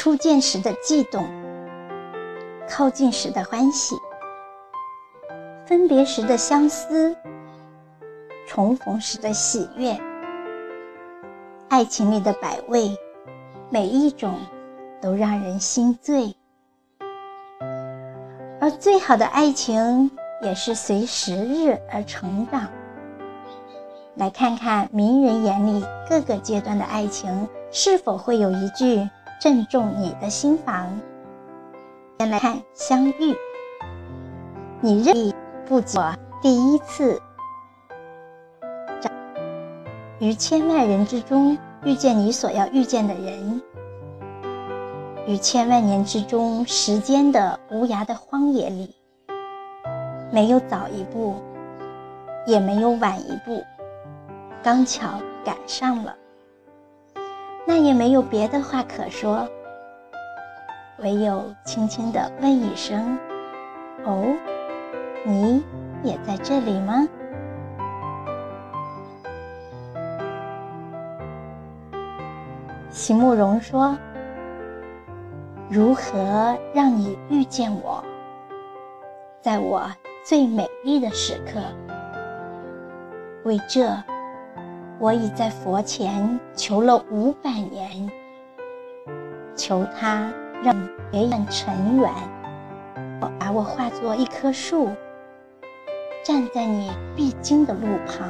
初见时的悸动，靠近时的欢喜，分别时的相思，重逢时的喜悦。爱情里的百味，每一种都让人心醉。而最好的爱情，也是随时日而成长。来看看名人眼里各个阶段的爱情，是否会有一句正中你的心房？先来看相遇，你认不及第一次，于千万人之中遇见你所要遇见的人，于千万年之中时间的无涯的荒野里，没有早一步，也没有晚一步。刚巧赶上了，那也没有别的话可说，唯有轻轻地问一声：“哦，你也在这里吗？”席慕容说：“如何让你遇见我，在我最美丽的时刻？为这。”我已在佛前求了五百年，求他让别样尘缘，我把我化作一棵树，站在你必经的路旁，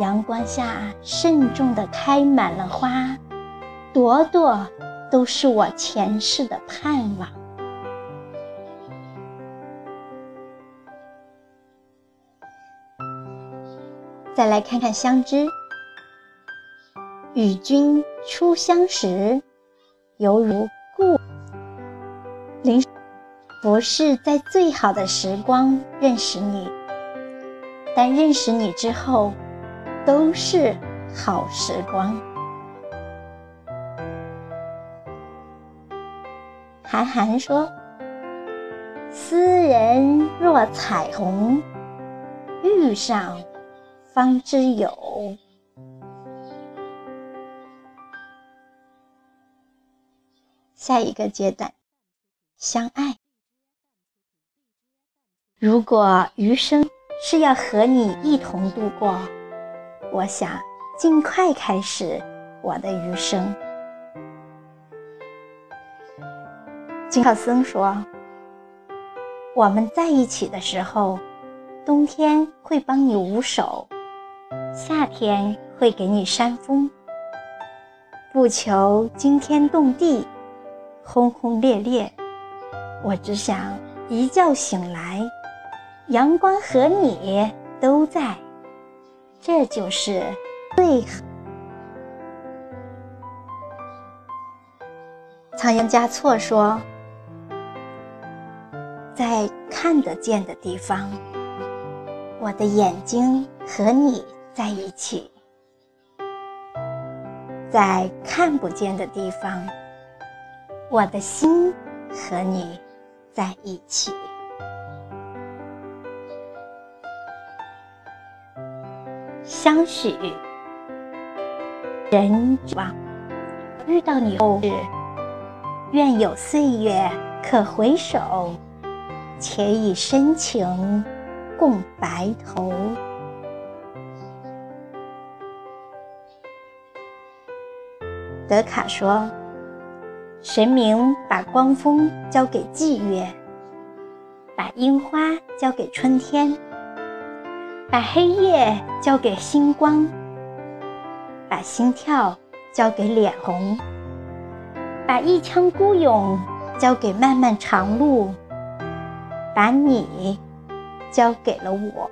阳光下慎重地开满了花，朵朵都是我前世的盼望。再来看看相知，与君初相识，犹如故。临不是在最好的时光认识你，但认识你之后，都是好时光。韩寒说：“斯人若彩虹，遇上。”方知有。下一个阶段，相爱。如果余生是要和你一同度过，我想尽快开始我的余生。金浩森说：“我们在一起的时候，冬天会帮你捂手。”夏天会给你扇风，不求惊天动地、轰轰烈烈，我只想一觉醒来，阳光和你都在，这就是最好。仓央嘉措说：“在看得见的地方，我的眼睛和你。”在一起，在看不见的地方，我的心和你在一起。相许，人望遇到你后日，愿有岁月可回首，且以深情共白头。德卡说：“神明把光风交给霁月，把樱花交给春天，把黑夜交给星光，把心跳交给脸红，把一腔孤勇交给漫漫长路，把你交给了我。”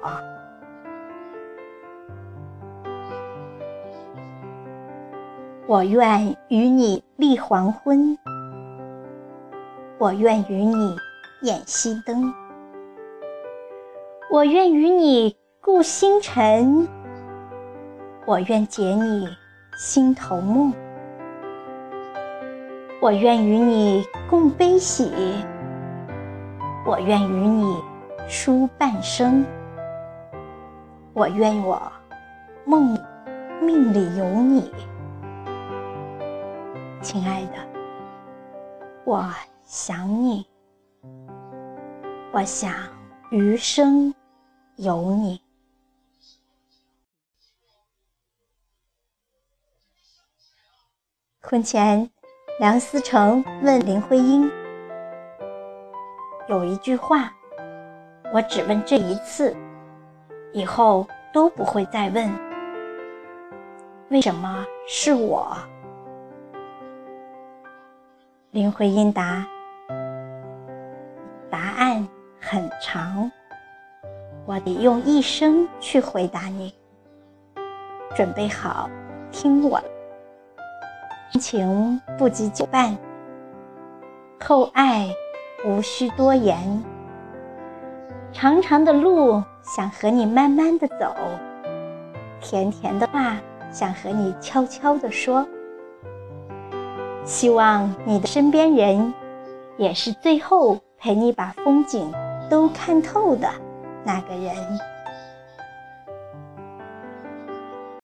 我愿与你立黄昏，我愿与你掩熄灯，我愿与你顾星辰，我愿解你心头梦，我愿与你共悲喜，我愿与你书半生，我愿我梦命里有你。亲爱的，我想你，我想余生有你。婚前，梁思成问林徽因：“有一句话，我只问这一次，以后都不会再问。为什么是我？”林徽因答：“答案很长，我得用一生去回答你。准备好听我。”深情不及久伴，厚爱无需多言。长长的路想和你慢慢的走，甜甜的话想和你悄悄的说。希望你的身边人，也是最后陪你把风景都看透的那个人。